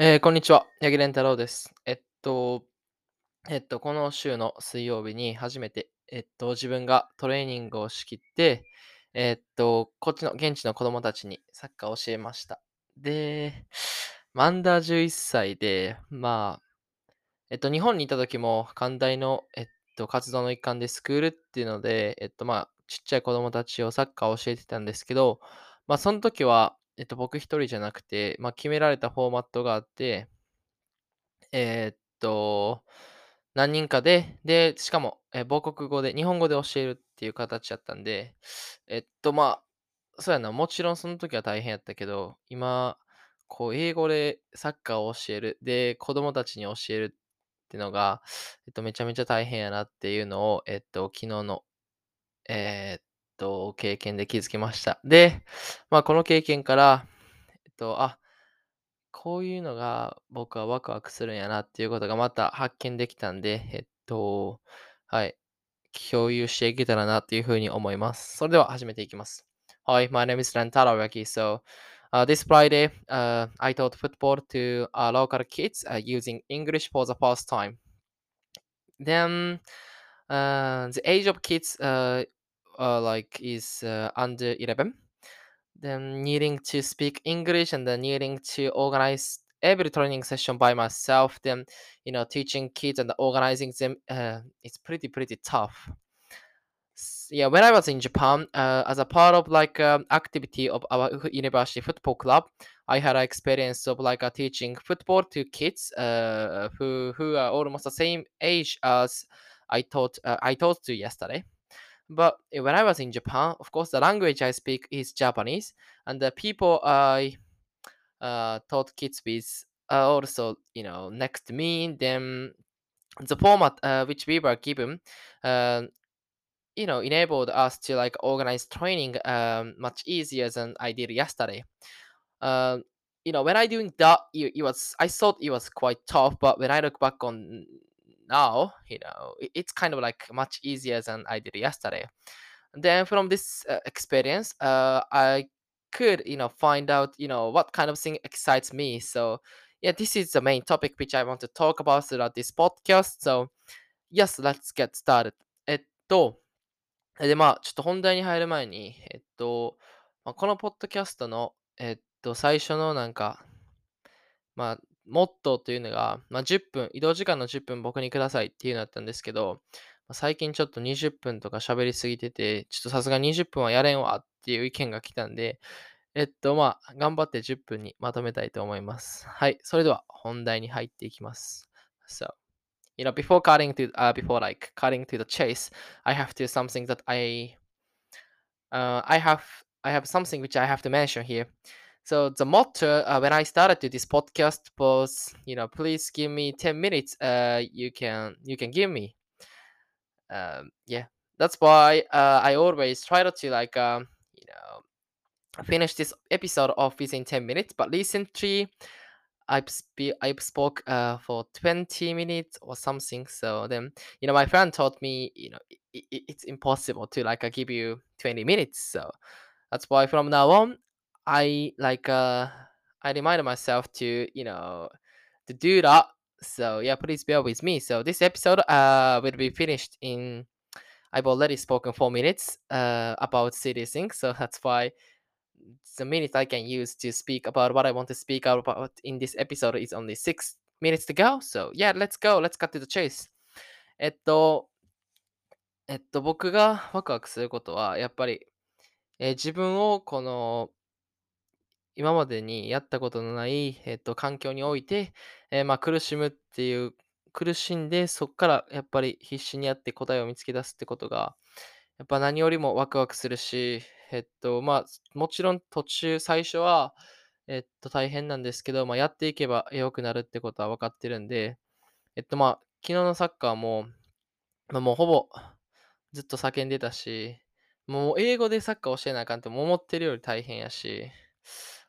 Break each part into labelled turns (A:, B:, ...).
A: えーこんにちは。八木蓮太郎です。えっと、えっと、この週の水曜日に初めて、えっと、自分がトレーニングを仕切って、えっと、こっちの現地の子供たちにサッカーを教えました。で、まあアンダー11歳で、まあ、えっと、日本にいた時も、寛大の、えっと、活動の一環でスクールっていうので、えっと、まあ、ちっちゃい子供たちをサッカーを教えてたんですけど、まあ、その時は、えっと、僕一人じゃなくて、まあ、決められたフォーマットがあって、えーっと、何人かで、で、しかも、え、母国語で、日本語で教えるっていう形だったんで、えっと、まあ、そうやな、もちろんその時は大変やったけど、今、こう、英語でサッカーを教える、で、子供たちに教えるっていうのが、えっと、めちゃめちゃ大変やなっていうのを、えっと、昨日の、えーっと、経験で気づきました。で、まあ、この経験から、えっと、あ、こういうのが僕はワクワクするんやなっていうことがまた発見できたんで、えっと、はい、共有していけたらなっていうふうに思います。それでは始めていきます。Hi, my name is Rantaro Raki. So, uh, this Friday, uh, I taught football to uh, local kids uh, using English for the first time. Then, uh, the age of kids uh, like is uh, under 11. Then needing to speak English and then needing to organize every training session by myself. Then you know teaching kids and organizing them. Uh, it's pretty pretty tough. Yeah, when I was in Japan, uh, as a part of like um, activity of our university football club, I had an experience of like uh, teaching football to kids uh, who who are almost the same age as I taught uh, I taught to yesterday. But when I was in Japan, of course, the language I speak is Japanese, and the people I uh, taught kids with are also, you know, next to me. Then the format uh, which we were given, uh, you know, enabled us to like organize training um, much easier than I did yesterday. Um, you know, when I doing that, it, it was I thought it was quite tough, but when I look back on now, you know, it's kind of like much easier than I did yesterday. Then from this uh, experience, uh, I could, you know, find out, you know, what kind of thing excites me. So, yeah, this is the main topic which I want to talk about throughout this podcast. So, yes, let's get started. えっと、で、まあ、ちょっと本題に入る前に、えっと、まあ、このポッドキャストの、えっと、最初のなんか、まあ、モットーというのが、まあ、10分、移動時間の10分僕にくださいっていうのだったんですけど、最近ちょっと20分とか喋りすぎてて、ちょっとさすがに20分はやれんわっていう意見が来たんで、えっと、まあ、頑張って10分にまとめたいと思います。はい、それでは本題に入っていきます。So, you know, before cutting to, uh, before like cutting to the chase, I have to something that I, uh, I have, I have something which I have to mention here. So the motto uh, when I started to this podcast was, you know, please give me 10 minutes. Uh, you can you can give me. Um, yeah, that's why uh, I always try to like um, you know finish this episode off within 10 minutes. But recently, I've spe- I've spoke uh, for 20 minutes or something. So then, you know, my friend told me, you know, i i- it's impossible to like uh, give you 20 minutes. So that's why from now on, I like uh I remind myself to you know to do that. So yeah, please bear with me. So this episode uh will be finished in I've already spoken four minutes uh about serious things. So that's why the minute I can use to speak about what I want to speak out about in this episode is only six minutes to go. So yeah, let's go. Let's cut to the chase. えっと、えっと、僕がワクワクすることは、やっぱり、えー自分をこの 今までにやったことのない、えっと、環境において、え、まあ、苦しむっていう苦しんで、そっからやっぱり必死にやって答えを見つけ出すってことが、やっぱ何よりもワクワクするし、えっと、まあ、もちろん途中、最初は、えっと、大変なんですけど、まあ、やっていけば良くなるってことは分かってるんで、えっと、まあ、昨日のサッカーも、ま、もうほぼずっと叫んでたし、もう英語でサッカー教えなあかんって思ってるより大変やし、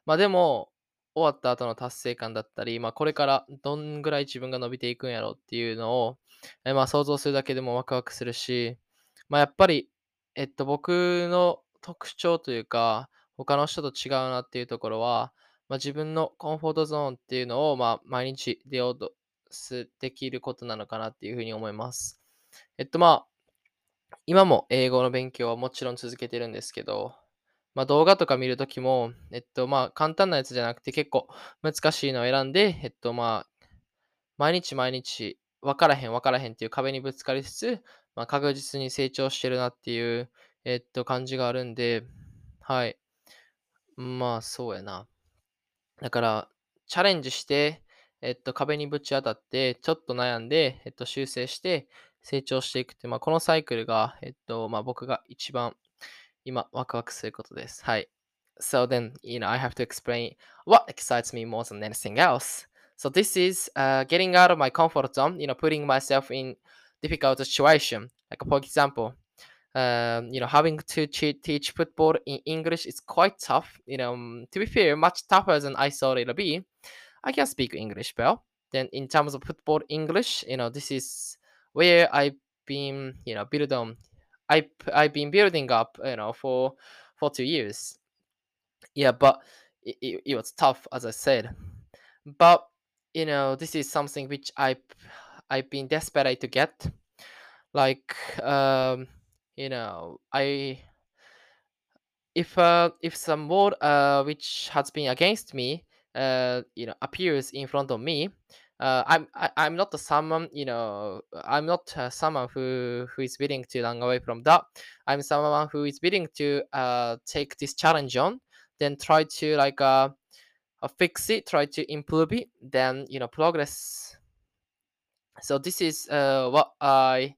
A: ま、でも、終わった後の達成感だったり、まあ、これからどんぐらい自分が伸びていくんやろうっていうのを、え、ま、想像するだけでもワクワクするし、ま、やっぱり、えっと、僕の特徴というか、他の人と違うなっていうところは、まあ、自分のコンフォートゾーンっていうのを、まあ、毎日出ようとできることなのかなっていうふうに思います。えっと、まあ、今も英語の勉強はもちろん続けてるんですけど、まあ、動画とか見るときも、えっと、まあ、簡単なやつじゃなくて結構難しいのを選んで、えっと、まあ、毎日毎日、分からへん分からへんっていう壁にぶつかりつつ、まあ、確実に成長してるなっていう、えっと、感じがあるんで、はい。まあ、そうやな。だから、チャレンジして、えっと、壁にぶち当たって、ちょっと悩んで、えっと、修正して、成長していくって、まあ、このサイクルが、えっと、まあ、僕が一番今、ワクワクすることです。はい。So then, you know, I have to explain what excites me more than anything else. So this is uh, getting out of my comfort zone, you know, putting myself in difficult situation. Like for example, um, you know, having to teach football in English is quite tough. You know, um, to be fair, much tougher than I thought it'd be. I can speak English well. Then in terms of football English, you know, this is where I've been, you know, build on. I I've been building up, you know, for for two years. Yeah, but it, it, it was tough, as I said. But you know, this is something which I I've been desperate to get. Like, um, you know, I if uh, if some word uh, which has been against me uh, you know appears in front of me uh, I'm I, I'm not someone you know I'm not uh, someone who who is willing to run away from that. I'm someone who is willing to uh, take this challenge on, then try to like uh, uh, fix it, try to improve it, then you know progress. So this is uh, what I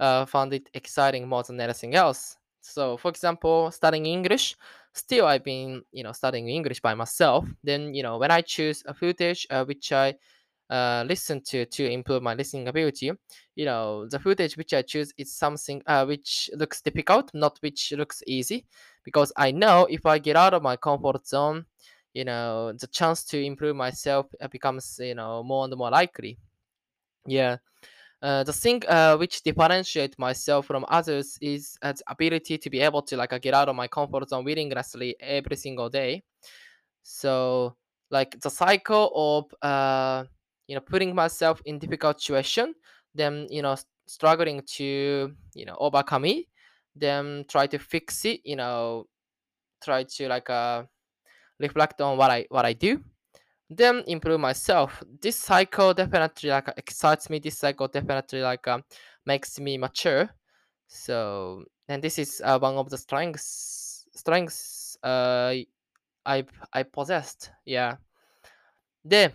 A: uh, found it exciting more than anything else. So, for example, studying English, still I've been, you know, studying English by myself. Then, you know, when I choose a footage uh, which I uh, listen to to improve my listening ability, you know, the footage which I choose is something uh, which looks difficult, not which looks easy, because I know if I get out of my comfort zone, you know, the chance to improve myself uh, becomes, you know, more and more likely. Yeah. Uh, the thing uh, which differentiate myself from others is uh, the ability to be able to like uh, get out of my comfort zone willingly every single day. So like the cycle of uh, you know putting myself in difficult situation, then you know struggling to you know overcome it, then try to fix it. You know try to like uh, reflect on what I what I do then improve myself. This cycle definitely like uh, excites me. This cycle definitely like um, makes me mature. So and this is uh, one of the strengths strengths uh, I I possessed. Yeah. で、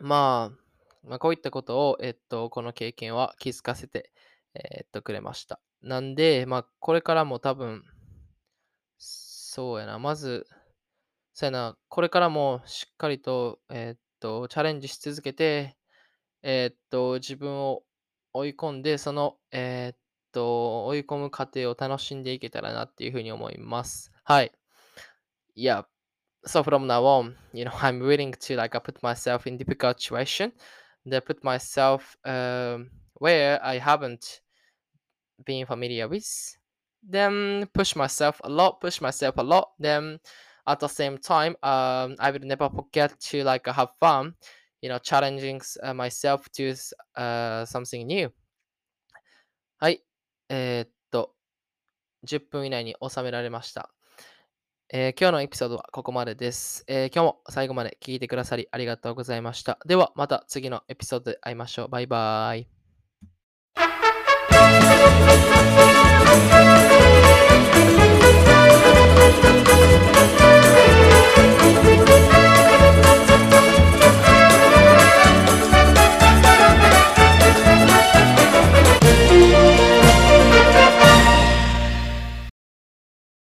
A: まあ、まあ、こういったことを、えっと、この経験は気づかせて、えっと、くれました。なんで、まあ、これからも多分、そうやな、まず、そうやな、これからもしっかりと、えっと、チャレンジし続けて、えっと、自分を追い込んで、その、えっと、追い込む過程を楽しんでいけたらなっていうふうに思います。はい。Yeah. So from now on, you know, I'm willing to like I put myself in difficult situation, then put myself um, where I haven't being familiar with. Then push myself a lot, push myself a lot. Then at the same time, um, I will never forget to like have fun, you know, challenging uh, myself to s- uh, something new. はい。えーっと、10分以内に収められました。 えー今日のエピソードはここまでです、えー今日も最後まで聞いてくださりありがとうございました。ではまた次のエピソードで会いましょう。バイバーイ。